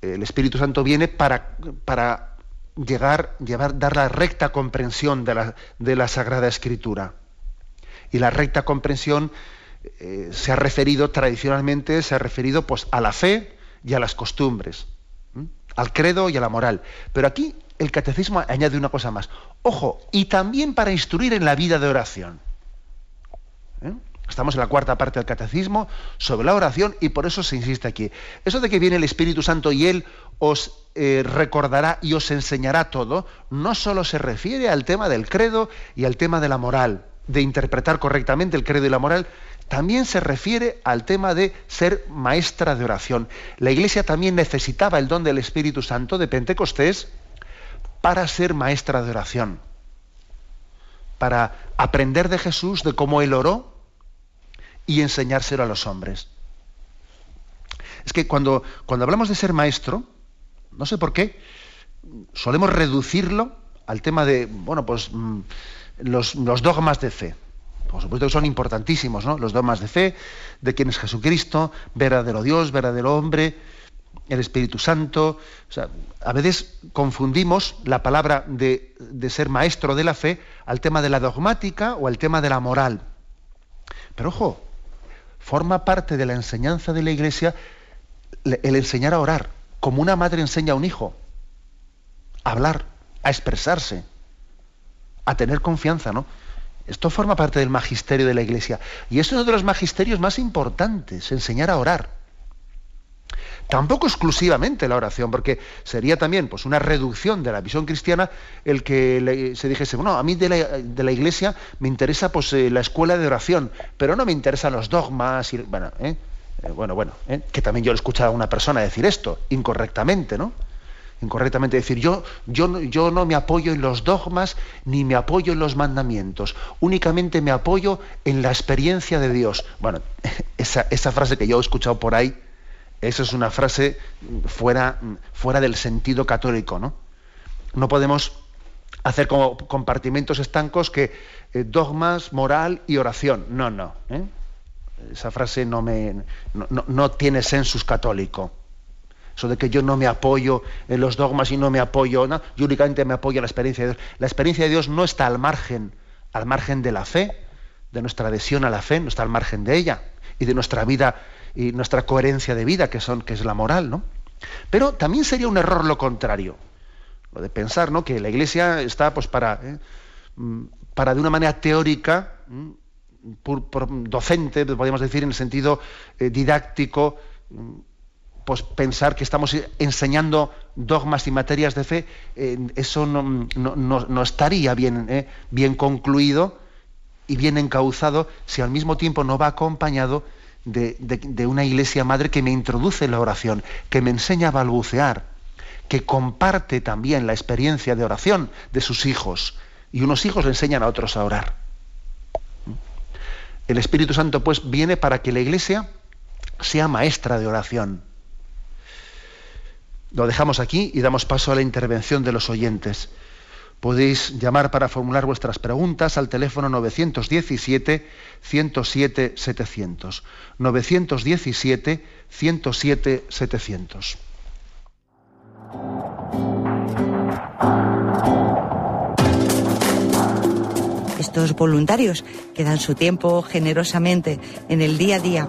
El Espíritu Santo viene para, para llegar, llevar, dar la recta comprensión de la, de la Sagrada Escritura. Y la recta comprensión eh, se ha referido tradicionalmente, se ha referido pues, a la fe y a las costumbres, al credo y a la moral. Pero aquí el catecismo añade una cosa más. Ojo, y también para instruir en la vida de oración. ¿Eh? Estamos en la cuarta parte del catecismo sobre la oración y por eso se insiste aquí. Eso de que viene el Espíritu Santo y Él os eh, recordará y os enseñará todo, no solo se refiere al tema del credo y al tema de la moral, de interpretar correctamente el credo y la moral, también se refiere al tema de ser maestra de oración. La Iglesia también necesitaba el don del Espíritu Santo de Pentecostés para ser maestra de oración. para aprender de Jesús, de cómo Él oró y enseñárselo a los hombres. Es que cuando, cuando hablamos de ser maestro, no sé por qué, solemos reducirlo al tema de, bueno, pues mm, los, los dogmas de fe. Por supuesto que son importantísimos, ¿no? Los dogmas de fe, de quién es Jesucristo, verdadero Dios, verdadero hombre, el Espíritu Santo. O sea, a veces confundimos la palabra de, de, ser maestro de la fe al tema de la dogmática o al tema de la moral. Pero ojo, forma parte de la enseñanza de la Iglesia el enseñar a orar, como una madre enseña a un hijo, a hablar, a expresarse, a tener confianza, ¿no? Esto forma parte del magisterio de la Iglesia. Y es uno de los magisterios más importantes, enseñar a orar. Tampoco exclusivamente la oración, porque sería también pues, una reducción de la visión cristiana el que se dijese, bueno, a mí de la, Iglesia me interesa pues, eh, la escuela de oración, pero no me interesan los dogmas. Y, bueno, ¿eh? Eh, bueno, bueno, que también yo he escuchado a una persona decir esto, incorrectamente, ¿no? Incorrectamente decir yo, yo, yo no me apoyo en los dogmas ni me apoyo en los mandamientos, únicamente me apoyo en la experiencia de Dios. Bueno, <laughs> esa, esa frase que yo he escuchado por ahí, esa es una frase fuera, fuera del sentido católico, ¿no? No podemos hacer como compartimentos estancos que eh, dogmas, moral y oración. No, no. ¿eh? Esa frase no, me, no, no, no tiene sensus católico. Eso de que yo no me apoyo en los dogmas y no me apoyo, ¿no? yo únicamente me apoyo en la experiencia de Dios. La experiencia de Dios no está al margen, al margen de la fe, de nuestra adhesión a la fe, no está al margen de ella y de nuestra vida y nuestra coherencia de vida, que, son, que es la moral, ¿no? Pero también sería un error lo contrario, lo de pensar, ¿no? Que la Iglesia está, pues, para, ¿eh? mm, para de una manera teórica, por, docente, podríamos decir, en el sentido eh, didáctico, pues pensar que estamos enseñando dogmas y materias de fe, eh, eso no, estaría bien, eh, bien concluido y bien encauzado si al mismo tiempo no va acompañado de, de, una iglesia madre que me introduce la oración, que me enseña a balbucear, que comparte también la experiencia de oración de sus hijos. Y unos hijos le enseñan a otros a orar. El Espíritu Santo pues viene para que la iglesia sea maestra de oración lo dejamos aquí y damos paso a la intervención de los oyentes. Podéis llamar para formular vuestras preguntas al teléfono 917-107-700. 917-107-700. Estos voluntarios que dan su tiempo generosamente en el día a día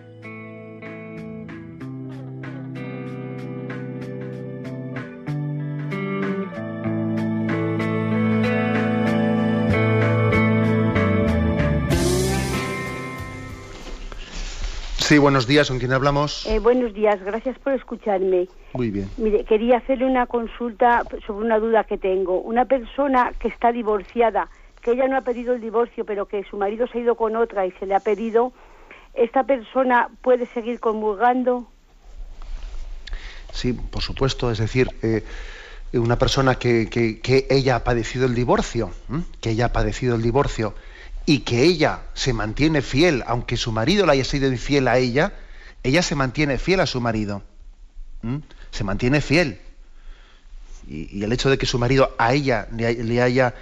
Sí, buenos días, ¿con quién hablamos? Eh, buenos días, gracias por escucharme. Muy bien. Mire, quería hacerle una consulta sobre una duda que tengo. Una persona que está divorciada, que ella no ha pedido el divorcio, pero que su marido se ha ido con otra y se le ha pedido, ¿esta persona puede seguir comulgando? Sí, por supuesto, es decir, eh, una persona que, que, ella ha padecido el divorcio, que ella ha padecido el divorcio y que ella se mantiene fiel, aunque su marido le haya sido infiel a ella, ella se mantiene fiel a su marido. Se mantiene fiel. Y, el hecho de que su marido a ella le, haya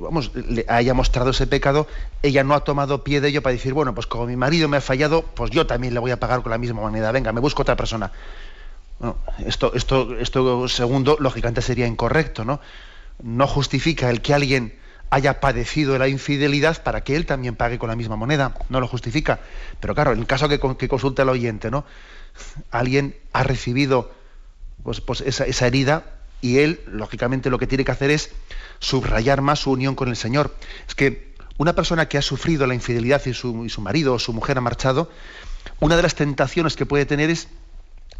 vamos, le haya mostrado ese pecado, ella no ha tomado pie de ello para decir, bueno, pues como mi marido me ha fallado, pues yo también le voy a pagar con la misma moneda. Venga, me busco otra persona. esto, esto, esto segundo, lógicamente sería incorrecto, ¿no? No justifica el que alguien haya padecido la infidelidad para que él también pague con la misma moneda. No lo justifica. Pero claro, en el caso que, que consulte el oyente, ¿no? Alguien ha recibido pues, pues esa, esa herida y él, lógicamente, lo que tiene que hacer es subrayar más su unión con el Señor. Es que una persona que ha sufrido la infidelidad y su, su marido o su mujer ha marchado, una de las tentaciones que puede tener es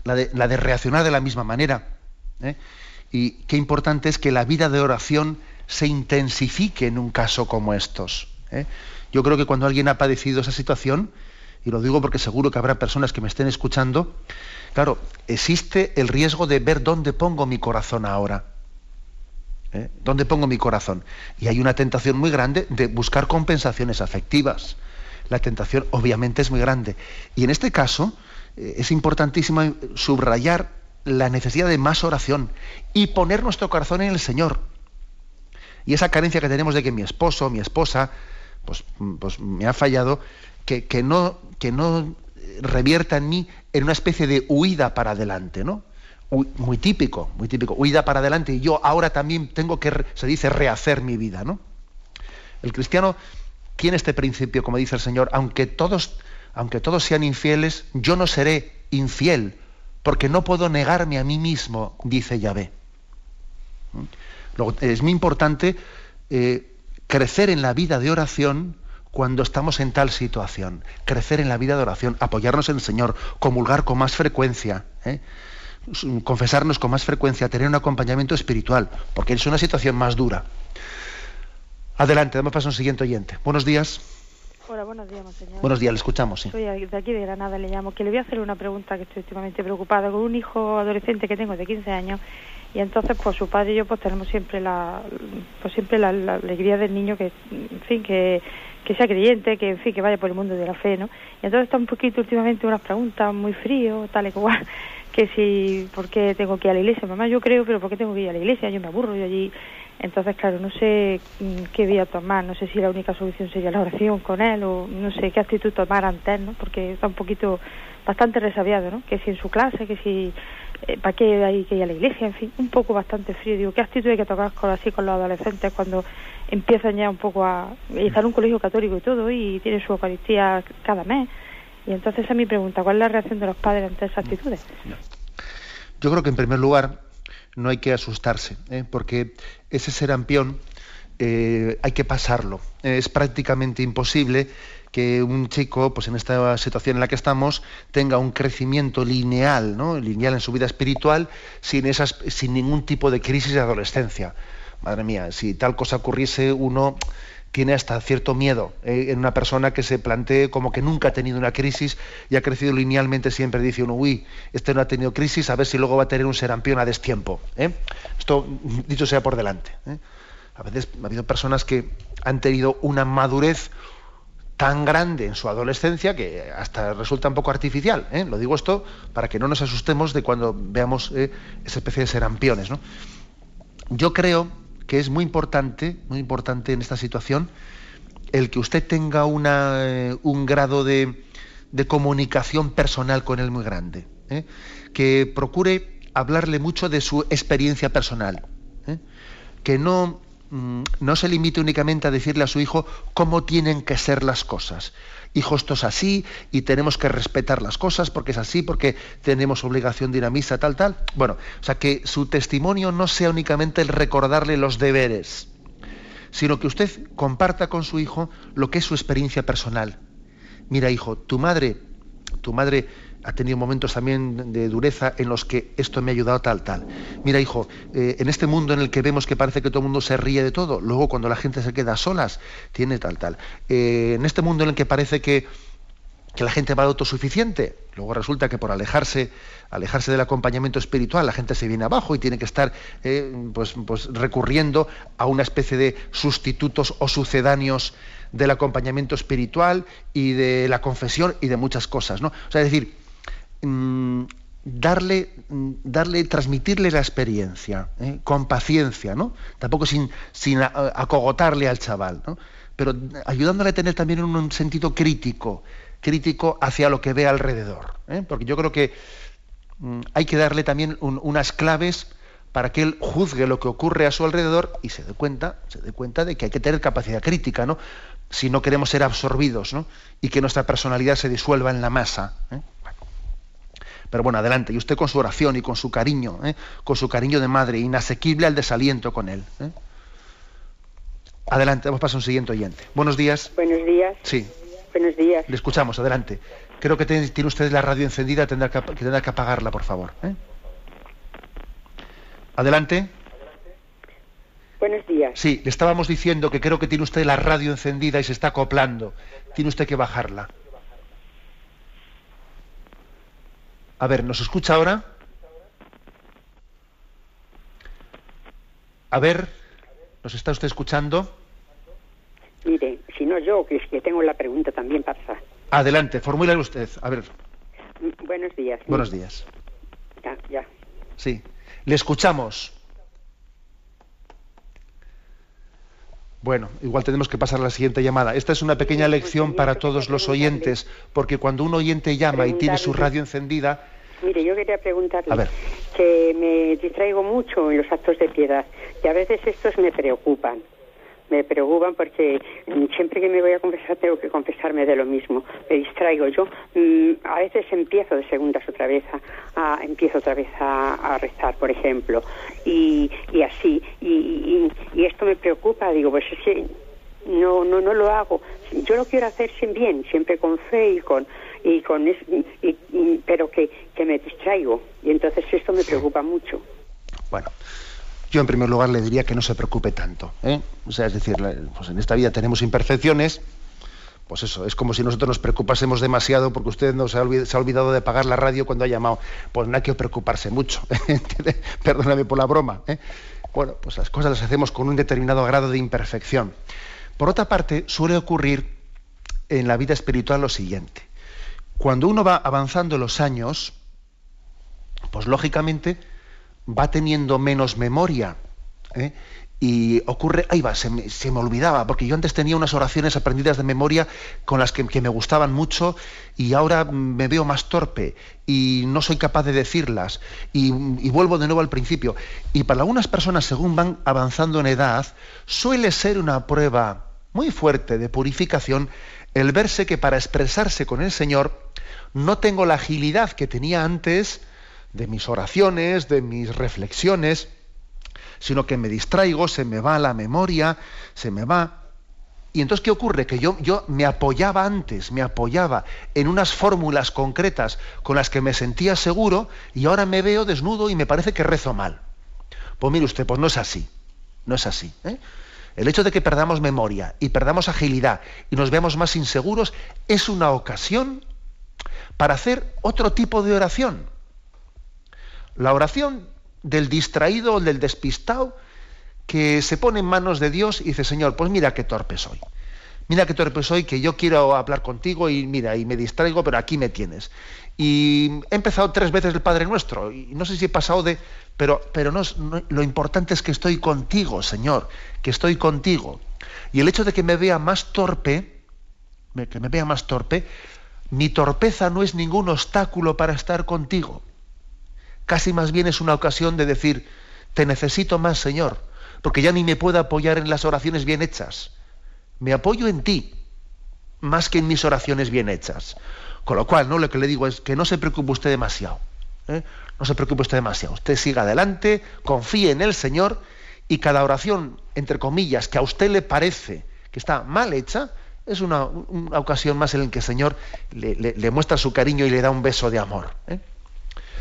la de, la de reaccionar de la misma manera. ¿eh? Y qué importante es que la vida de oración se intensifique en un caso como estos. ¿eh? Yo creo que cuando alguien ha padecido esa situación, y lo digo porque seguro que habrá personas que me estén escuchando, claro, existe el riesgo de ver dónde pongo mi corazón ahora. ¿eh? ¿Dónde pongo mi corazón? Y hay una tentación muy grande de buscar compensaciones afectivas. La tentación obviamente es muy grande. Y en este caso eh, es importantísimo subrayar la necesidad de más oración y poner nuestro corazón en el Señor. Y esa carencia que tenemos de que mi esposo, mi esposa, pues, pues me ha fallado, que, no, que no revierta en mí en una especie de huida para adelante, ¿no? Muy típico, muy típico, huida para adelante y yo ahora también tengo que, se dice, rehacer mi vida, ¿no? El cristiano tiene este principio, como dice el Señor, aunque todos, aunque todos sean infieles, yo no seré infiel, porque no puedo negarme a mí mismo, dice Yahvé es muy importante eh, crecer en la vida de oración cuando estamos en tal situación. Crecer en la vida de oración, apoyarnos en el Señor, comulgar con más frecuencia, ¿eh? confesarnos con más frecuencia, tener un acompañamiento espiritual, porque es una situación más dura. Adelante, damos paso a un siguiente oyente. Buenos días. Hola, buenos días, monseñor. Buenos días, le escuchamos. Sí. Soy de aquí de Granada, le llamo, que le voy a hacer una pregunta que estoy últimamente preocupada. Con un hijo adolescente que tengo de 15 años y entonces pues su padre y yo pues tenemos siempre la pues siempre la, alegría del niño que en fin que, que sea creyente que en fin que vaya por el mundo de la fe no y entonces está un poquito últimamente unas preguntas muy frío tal y cual <laughs> que si por qué tengo que ir a la iglesia mamá yo creo pero por qué tengo que ir a la iglesia yo me aburro yo allí entonces claro no sé mm, qué voy a tomar no sé si la única solución sería la oración con él o no sé qué actitud tomar antes no porque está un poquito bastante resabiado no que si en su clase que si eh, ¿para qué hay que ir a la iglesia? En fin, un poco bastante frío. Digo, ¿qué actitud hay que tocar con, así con los adolescentes cuando empiezan ya un poco a... y están en un colegio católico y todo y tienen su Eucaristía cada mes? Y entonces a mi pregunta, ¿cuál es la reacción de los padres ante esas actitudes? Yo creo que en primer lugar no hay que asustarse, ¿eh? porque ese serampión eh, hay que pasarlo. Es prácticamente imposible que un chico, pues en esta situación en la que estamos, tenga un crecimiento lineal, ¿no? lineal en su vida espiritual, sin, esas, sin ningún tipo de crisis de adolescencia. Madre mía, si tal cosa ocurriese, uno tiene hasta cierto miedo ¿eh? en una persona que se plantee como que nunca ha tenido una crisis y ha crecido linealmente siempre. Dice uno, uy, este no ha tenido crisis, a ver si luego va a tener un serampión a destiempo. ¿eh? Esto, dicho sea por delante. ¿eh? A veces ha habido personas que han tenido una madurez tan grande en su adolescencia que hasta resulta un poco artificial. ¿eh? Lo digo esto para que no nos asustemos de cuando veamos eh, esa especie de serampiones. ¿no? Yo creo que es muy importante, muy importante en esta situación, el que usted tenga eh, un grado de, comunicación personal con él muy grande. Que procure hablarle mucho de su experiencia personal. Que no no se limite únicamente a decirle a su hijo cómo tienen que ser las cosas. Hijo, esto es así y tenemos que respetar las cosas porque es así, porque tenemos obligación de ir a misa, tal, tal. Bueno, o sea, que su testimonio no sea únicamente el recordarle los deberes, sino que usted comparta con su hijo lo que es su experiencia personal. Mira, hijo, tu madre, tu madre ha tenido momentos también de dureza en los que esto me ha ayudado tal, tal. Mira, hijo, eh, en este mundo en el que vemos que parece que todo el mundo se ríe de todo, luego cuando la gente se queda solas, tiene tal, tal. Eh, en este mundo en el que parece que, que la gente va autosuficiente, luego resulta que por alejarse, alejarse del acompañamiento espiritual, la gente se viene abajo y tiene que estar eh, pues, pues recurriendo a una especie de sustitutos o sucedáneos del acompañamiento espiritual y de la confesión y de muchas cosas, ¿no? O sea, es decir, mm, darle, mm, darle, transmitirle la experiencia, ¿eh? con paciencia, ¿no? Tampoco sin, sin acogotarle al chaval, ¿no? Pero ayudándole a tener también un, sentido crítico, crítico hacia lo que ve alrededor. ¿eh? Porque yo creo que mm, hay que darle también unas claves para que él juzgue lo que ocurre a su alrededor y se dé cuenta, se dé cuenta de que hay que tener capacidad crítica, ¿no? Si no queremos ser absorbidos, ¿no? Y que nuestra personalidad se disuelva en la masa. ¿eh? Pero bueno, adelante. Y usted con su oración y con su cariño, ¿eh? con su cariño de madre, inasequible al desaliento con él. ¿eh? Adelante, vamos a pasar a un siguiente oyente. Buenos días. Buenos días. Sí. Buenos días. Le escuchamos, adelante. Creo que tiene, usted la radio encendida, tendrá que, tendrá que apagarla, por favor. ¿eh? Adelante. Buenos días. Sí, le estábamos diciendo que creo que tiene usted la radio encendida y se está acoplando. Tiene usted que bajarla. A ver, ¿nos escucha ahora? A ver, ¿nos está usted escuchando? Mire, si no yo, que es que tengo la pregunta también para... Adelante, formúlale usted. A ver. Mm, buenos días. Buenos días. Ya, ya. Sí, le escuchamos. Bueno, igual tenemos que pasar a la siguiente llamada. Esta es una pequeña lección para todos los oyentes, porque cuando un oyente llama y tiene su radio encendida... Mire, yo quería preguntarle que me distraigo mucho en los actos de piedad y a veces estos me preocupan me preocupan porque siempre que me voy a confesar tengo que confesarme de lo mismo. Me distraigo yo. Mm, a veces empiezo de segundas otra vez a, empiezo otra vez a, rezar, por ejemplo, y, y así. Y, y, esto me preocupa. Digo, pues es que no, no, no lo hago. Yo lo quiero hacer sin bien, siempre con fe y con y con pero que, que me distraigo y entonces esto me preocupa mucho. Bueno, yo en primer lugar le diría que no se preocupe tanto. ¿eh? O sea, es decir, pues en esta vida tenemos imperfecciones, pues eso, es como si nosotros nos preocupásemos demasiado porque usted no se ha, olvidado, de pagar la radio cuando ha llamado. Pues no hay que preocuparse mucho. <laughs> Perdóname por la broma. ¿eh? Bueno, pues las cosas las hacemos con un determinado grado de imperfección. Por otra parte, suele ocurrir en la vida espiritual lo siguiente. Cuando uno va avanzando los años, pues lógicamente va teniendo menos memoria. ¿eh? Y ocurre, ahí va, se me, olvidaba, porque yo antes tenía unas oraciones aprendidas de memoria con las que, me gustaban mucho y ahora me veo más torpe y no soy capaz de decirlas y, y, vuelvo de nuevo al principio. Y para algunas personas, según van avanzando en edad, suele ser una prueba muy fuerte de purificación el verse que para expresarse con el Señor no tengo la agilidad que tenía antes, de mis oraciones, de mis reflexiones, sino que me distraigo, se me va la memoria, se me va. Y entonces, ¿qué ocurre? Que yo, yo me apoyaba antes, me apoyaba en unas fórmulas concretas con las que me sentía seguro y ahora me veo desnudo y me parece que rezo mal. Pues mire usted, pues no es así, no es así. ¿eh? El hecho de que perdamos memoria y perdamos agilidad y nos veamos más inseguros es una ocasión para hacer otro tipo de oración. La oración del distraído del despistado que se pone en manos de Dios y dice, Señor, pues mira qué torpe soy. Mira qué torpe soy, que yo quiero hablar contigo y mira, y me distraigo, pero aquí me tienes. Y he empezado tres veces el Padre Nuestro, y no sé si he pasado de... Pero, pero no, lo importante es que estoy contigo, Señor, que estoy contigo. Y el hecho de que me vea más torpe, que me vea más torpe, mi torpeza no es ningún obstáculo para estar contigo. Casi más bien es una ocasión de decir, te necesito más, Señor, porque ya ni me puedo apoyar en las oraciones bien hechas. Me apoyo en ti, más que en mis oraciones bien hechas. Con lo cual, ¿no? lo que le digo es que no se preocupe usted demasiado. ¿eh? No se preocupe usted demasiado. Usted siga adelante, confíe en el Señor y cada oración, entre comillas, que a usted le parece que está mal hecha, es una, ocasión más en la que el Señor le, muestra su cariño y le da un beso de amor. ¿eh?